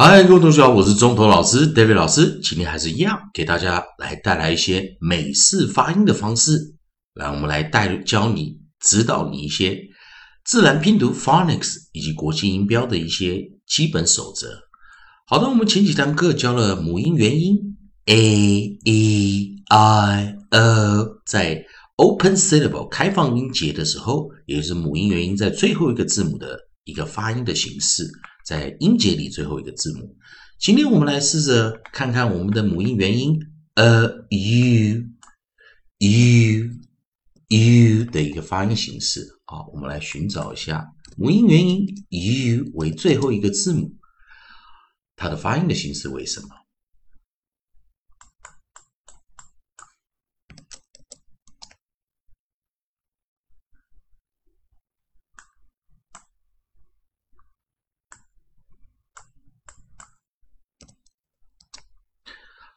嗨，各位同学好，我是中头老师 David 老师，今天还是一样给大家来带来一些美式发音的方式，来，我们来带教你指导你一些自然拼读 phonics 以及国际音标的一些基本守则。好的，我们前几堂课教了母音元音 a e i o，在 open syllable 开放音节的时候，也就是母音元音在最后一个字母的一个发音的形式。在音节里最后一个字母。今天我们来试着看看我们的母音元音 a u u u 的一个发音形式啊。我们来寻找一下母音元音 u 为最后一个字母，它的发音的形式为什么？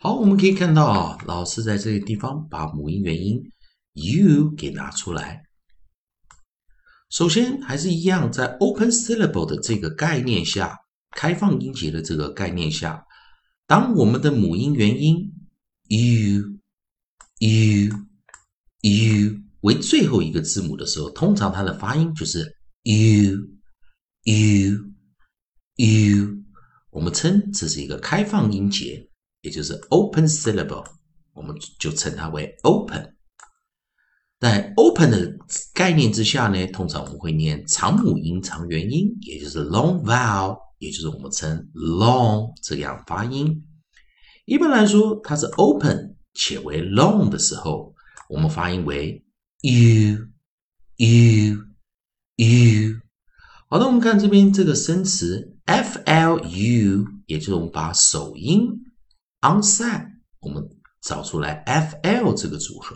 好，我们可以看到啊，老师在这个地方把母音元音 u 给拿出来。首先还是一样，在 open syllable 的这个概念下，开放音节的这个概念下，当我们的母音元音 u u u 为最后一个字母的时候，通常它的发音就是 u u u，我们称这是一个开放音节。也就是 open syllable，我们就称它为 open。在 open 的概念之下呢，通常我们会念长母音、长元音，也就是 long vowel，也就是我们称 long 这样发音。一般来说，它是 open 且为 long 的时候，我们发音为 u u u。好的，我们看这边这个生词 f l u，也就是我们把首音。Onside，我们找出来 fl 这个组合，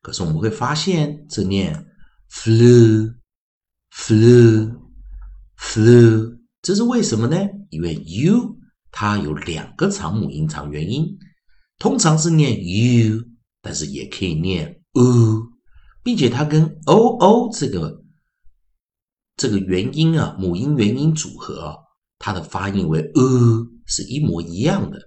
可是我们会发现这念 flu，flu，flu，这是为什么呢？因为 u 它有两个长母音长元音，通常是念 u，但是也可以念 u，并且它跟 oo 这个这个元音啊母音元音组合，它的发音为 u。是一模一样的，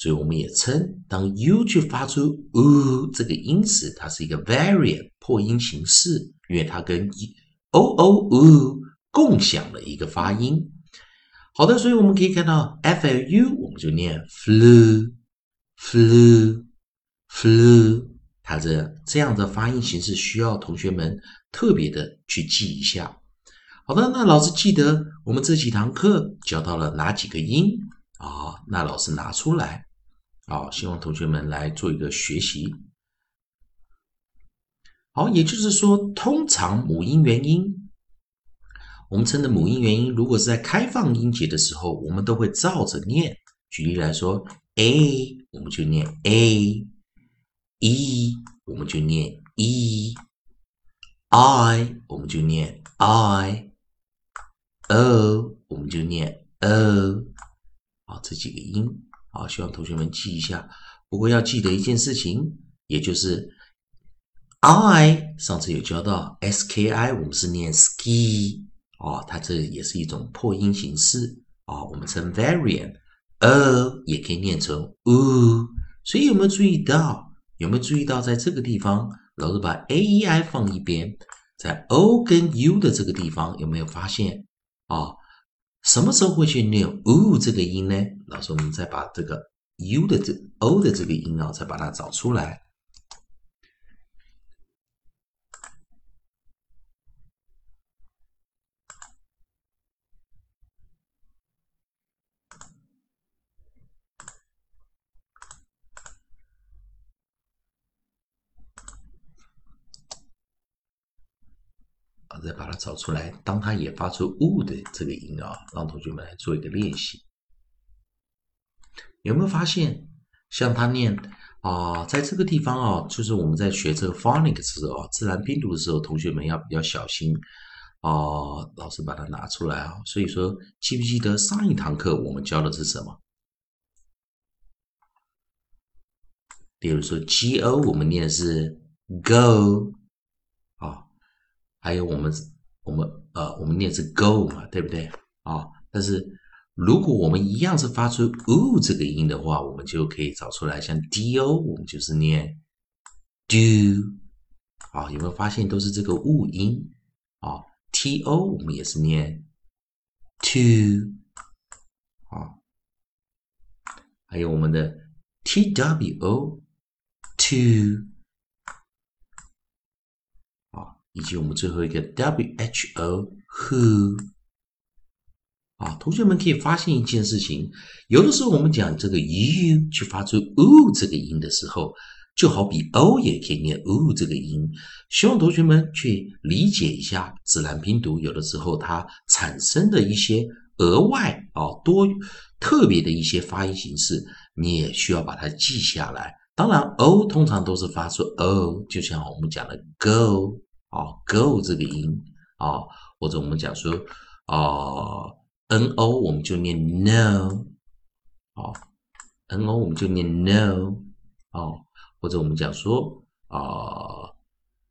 所以我们也称当 u 去发出 u 这个音时，它是一个 variant 破音形式，因为它跟 o o u 共享了一个发音。好的，所以我们可以看到 f l u，我们就念 flu，flu，flu，它这这样的发音形式需要同学们特别的去记一下。好的，那老师记得我们这几堂课教到了哪几个音？啊，那老师拿出来，好，希望同学们来做一个学习。好，也就是说，通常母音元音，我们称的母音元音，如果是在开放音节的时候，我们都会照着念。举例来说，a 我们就念 a，e 我们就念 e，i 我们就念 i i，o 我们就念 o。好，这几个音，好，希望同学们记一下。不过要记得一件事情，也就是 i，上次有教到 ski，我们是念 ski，哦，它这也是一种破音形式，啊，我们称 variant。呃，也可以念成 u，所以有没有注意到？有没有注意到，在这个地方，老师把 a e i 放一边，在 o 跟 u 的这个地方，有没有发现？啊？什么时候会去念 o 这个音呢？老师，我们再把这个 u 的这 o 的这个音啊，再把它找出来。再把它找出来，当它也发出 “u” 的这个音啊，让同学们来做一个练习。有没有发现，像他念啊，在这个地方啊，就是我们在学这个 phonics 的时候，自然拼读的时候，同学们要比较小心啊。老师把它拿出来啊，所以说，记不记得上一堂课我们教的是什么？比如说 “go”，我们念的是 “go”。还有我们我们呃，我们念是 go 嘛，对不对啊？但是如果我们一样是发出 o 这个音的话，我们就可以找出来，像 “do”，我们就是念 “do”。啊，有没有发现都是这个 o 音？啊，“to” 我们也是念 “to”。啊，还有我们的 two，two。以及我们最后一个 “who”，“who”。啊，同学们可以发现一件事情，有的时候我们讲这个 u 去发出 u 这个音的时候，就好比 o 也可以念 O 这个音。希望同学们去理解一下自然拼读，有的时候它产生的一些额外啊多特别的一些发音形式，你也需要把它记下来。当然，o 通常都是发出 o，就像我们讲的 go 啊，go 这个音啊，或者我们讲说啊。n o 我们就念 no，哦，n o 我们就念 no，哦，或者我们讲说啊，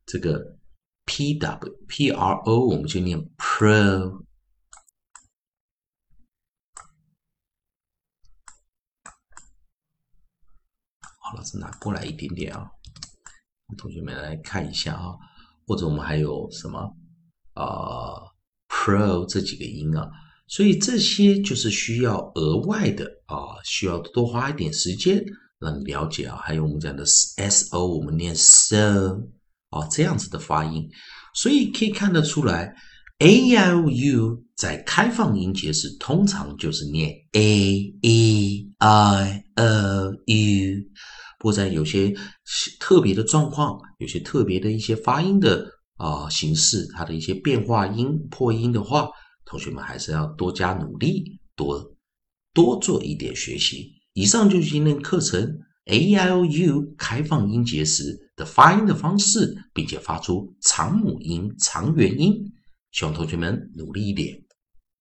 这个 p w p r o 我们就念 pro。好，老师拿过来一点点啊，同学们来看一下啊，或者我们还有什么啊 pro 这几个音啊。所以这些就是需要额外的啊，需要多花一点时间让你了解啊。还有我们讲的 s o，我们念 so 啊，这样子的发音。所以可以看得出来，a i o u 在开放音节时通常就是念 a e i o u。或者有些特别的状况，有些特别的一些发音的啊形式，它的一些变化音破音的话。同学们还是要多加努力，多多做一点学习。以上就是今天课程 A I O U 开放音节时的发音的方式，并且发出长母音、长元音。希望同学们努力一点。